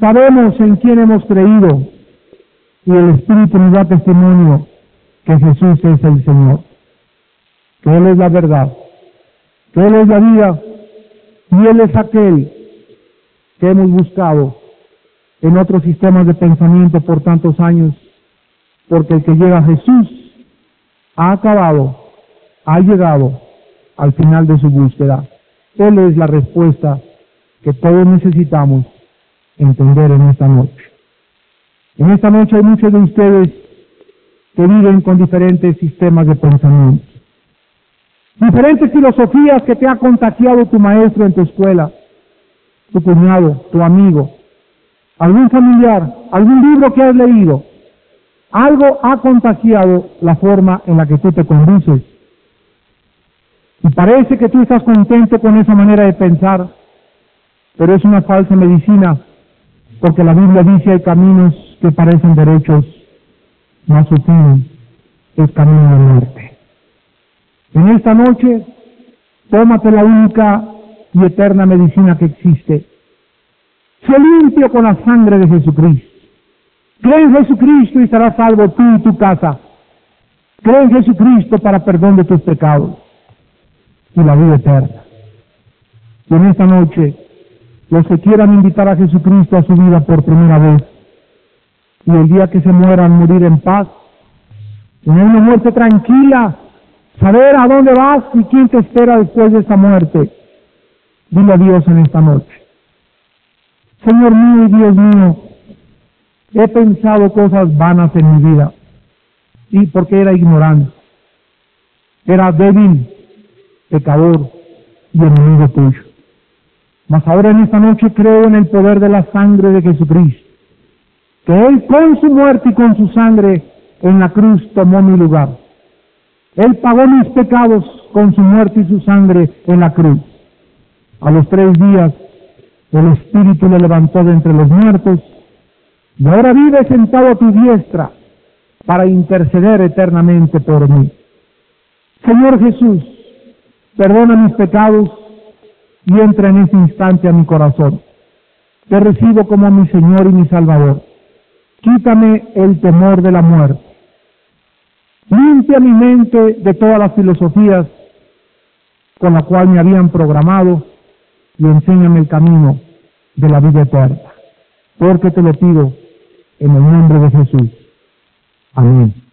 sabemos en quién hemos creído. Y el Espíritu nos da testimonio que Jesús es el Señor, que Él es la verdad él es la vida y Él es aquel que hemos buscado en otros sistemas de pensamiento por tantos años, porque el que llega a Jesús ha acabado, ha llegado al final de su búsqueda. Él es la respuesta que todos necesitamos entender en esta noche. En esta noche hay muchos de ustedes que viven con diferentes sistemas de pensamiento diferentes filosofías que te ha contagiado tu maestro en tu escuela, tu cuñado, tu amigo, algún familiar, algún libro que has leído. Algo ha contagiado la forma en la que tú te conduces. Y parece que tú estás contento con esa manera de pensar, pero es una falsa medicina, porque la Biblia dice hay caminos que parecen derechos, más su fin es camino de muerte. En esta noche, tómate la única y eterna medicina que existe. Sé limpio con la sangre de Jesucristo. Cree en Jesucristo y serás salvo tú y tu casa. Cree en Jesucristo para perdón de tus pecados y la vida eterna. Y en esta noche, los que quieran invitar a Jesucristo a su vida por primera vez, y el día que se mueran morir en paz, tener una muerte tranquila, saber a dónde vas y quién te espera después de esa muerte. Dile a Dios en esta noche. Señor mío y Dios mío, he pensado cosas vanas en mi vida y porque era ignorante, era débil, pecador y enemigo tuyo. Mas ahora en esta noche creo en el poder de la sangre de Jesucristo, que Él con su muerte y con su sangre en la cruz tomó mi lugar. Él pagó mis pecados con su muerte y su sangre en la cruz. A los tres días el Espíritu le levantó de entre los muertos y ahora vive sentado a tu diestra para interceder eternamente por mí. Señor Jesús, perdona mis pecados y entra en este instante a mi corazón. Te recibo como mi Señor y mi Salvador. Quítame el temor de la muerte. Limpia mi mente de todas las filosofías con la cual me habían programado y enséñame el camino de la vida eterna. Porque te lo pido en el nombre de Jesús. Amén.